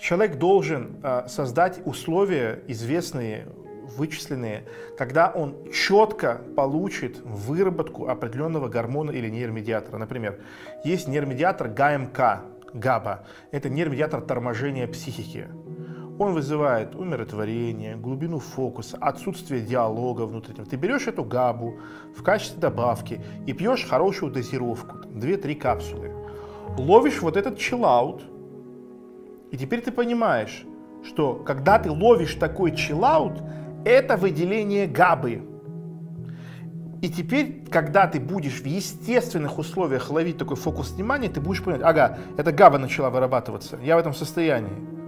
Человек должен э, создать условия известные, вычисленные, когда он четко получит выработку определенного гормона или нейромедиатора. Например, есть нейромедиатор ГМК, ГАБА. Это нейромедиатор торможения психики. Он вызывает умиротворение, глубину фокуса, отсутствие диалога внутреннего. Ты берешь эту габу в качестве добавки и пьешь хорошую дозировку, 2-3 капсулы. Ловишь вот этот чиллаут, и теперь ты понимаешь, что когда ты ловишь такой чиллаут, это выделение габы. И теперь, когда ты будешь в естественных условиях ловить такой фокус внимания, ты будешь понимать, ага, это габа начала вырабатываться, я в этом состоянии.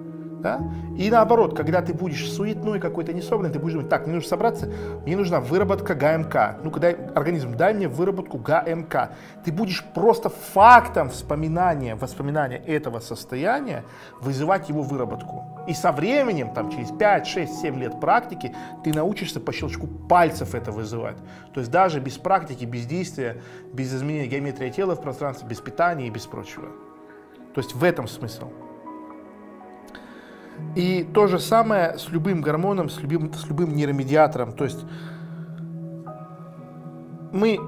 Да? И наоборот, когда ты будешь суетной какой-то, несобранный, ты будешь думать, так, мне нужно собраться, мне нужна выработка ГМК. Ну, когда организм, дай мне выработку ГМК. Ты будешь просто фактом вспоминания, воспоминания этого состояния вызывать его выработку. И со временем, там, через 5, 6, 7 лет практики, ты научишься по щелчку пальцев это вызывать. То есть даже без практики, без действия, без изменения геометрии тела в пространстве, без питания и без прочего. То есть в этом смысл. И то же самое с любым гормоном, с любым, с любым нейромедиатором. То есть мы,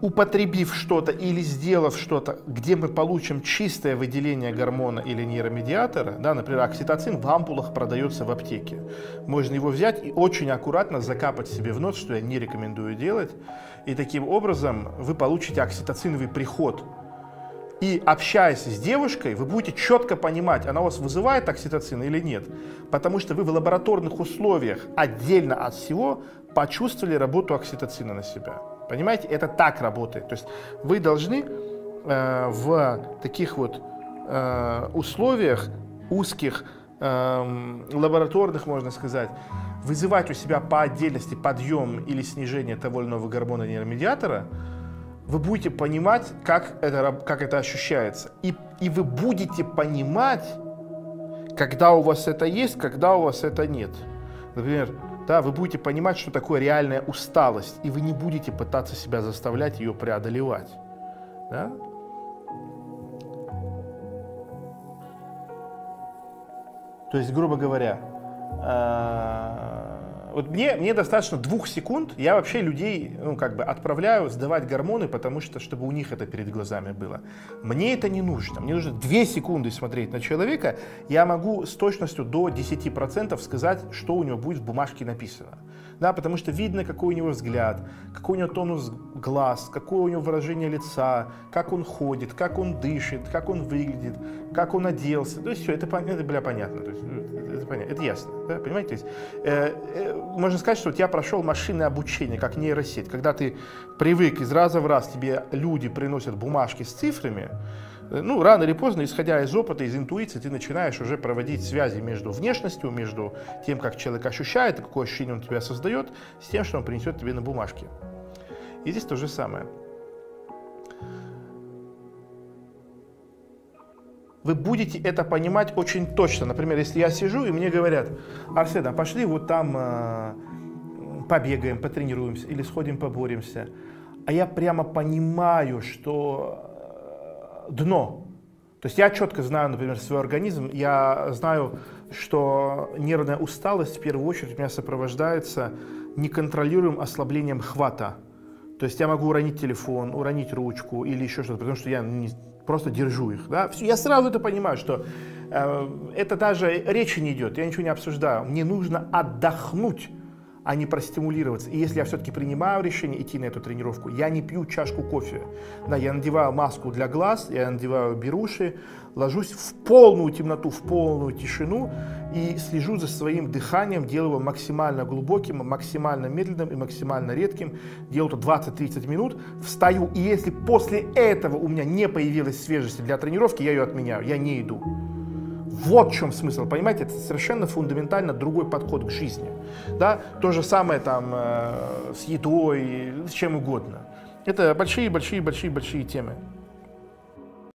употребив что-то или сделав что-то, где мы получим чистое выделение гормона или нейромедиатора, да, например, окситоцин в ампулах продается в аптеке. Можно его взять и очень аккуратно закапать себе в нос, что я не рекомендую делать. И таким образом вы получите окситоциновый приход и общаясь с девушкой, вы будете четко понимать, она у вас вызывает окситоцин или нет. Потому что вы в лабораторных условиях отдельно от всего почувствовали работу окситоцина на себя. Понимаете, это так работает. То есть вы должны э, в таких вот э, условиях узких, э, лабораторных, можно сказать, вызывать у себя по отдельности подъем или снижение того или иного гормона нейромедиатора, вы будете понимать, как это, как это ощущается. И, и вы будете понимать, когда у вас это есть, когда у вас это нет. Например, да, вы будете понимать, что такое реальная усталость, и вы не будете пытаться себя заставлять ее преодолевать. Да? То есть, грубо говоря, а, вот мне, мне достаточно двух секунд, я вообще людей, ну, как бы отправляю сдавать гормоны, потому что, чтобы у них это перед глазами было. Мне это не нужно. Мне нужно две секунды смотреть на человека, я могу с точностью до 10% сказать, что у него будет в бумажке написано да, потому что видно, какой у него взгляд, какой у него тонус глаз, какое у него выражение лица, как он ходит, как он дышит, как он выглядит, как он оделся. То есть все, это, это бля, понятно, то есть, ну, это, понятно, это ясно, да, понимаете? То есть, э, э, можно сказать, что я прошел машинное обучение, как нейросеть, когда ты привык из раза в раз, тебе люди приносят бумажки с цифрами, Э, ну, рано или поздно, исходя из опыта, из интуиции, ты начинаешь уже проводить связи между внешностью, между тем, как человек ощущает, какое ощущение он тебя создает, с тем, что он принесет тебе на бумажке. И здесь то же самое. Вы будете это понимать очень точно. Например, если я сижу и мне говорят, Арсен, а пошли вот там э, побегаем, потренируемся или сходим поборемся. А я прямо понимаю, что дно. То есть я четко знаю, например, свой организм, я знаю, что нервная усталость в первую очередь меня сопровождается неконтролируемым ослаблением хвата. То есть я могу уронить телефон, уронить ручку или еще что-то, потому что я не, просто держу их. Да? Я сразу это понимаю, что э, это даже речи не идет, я ничего не обсуждаю. Мне нужно отдохнуть а не простимулироваться. И если я все-таки принимаю решение идти на эту тренировку, я не пью чашку кофе. Да, я надеваю маску для глаз, я надеваю беруши, ложусь в полную темноту, в полную тишину и слежу за своим дыханием, делаю его максимально глубоким, максимально медленным и максимально редким. Делаю это 20-30 минут, встаю, и если после этого у меня не появилась свежести для тренировки, я ее отменяю, я не иду. Вот в чем смысл, понимаете, это совершенно фундаментально другой подход к жизни. Да? То же самое там э, с едой, с чем угодно. Это большие-большие-большие-большие темы.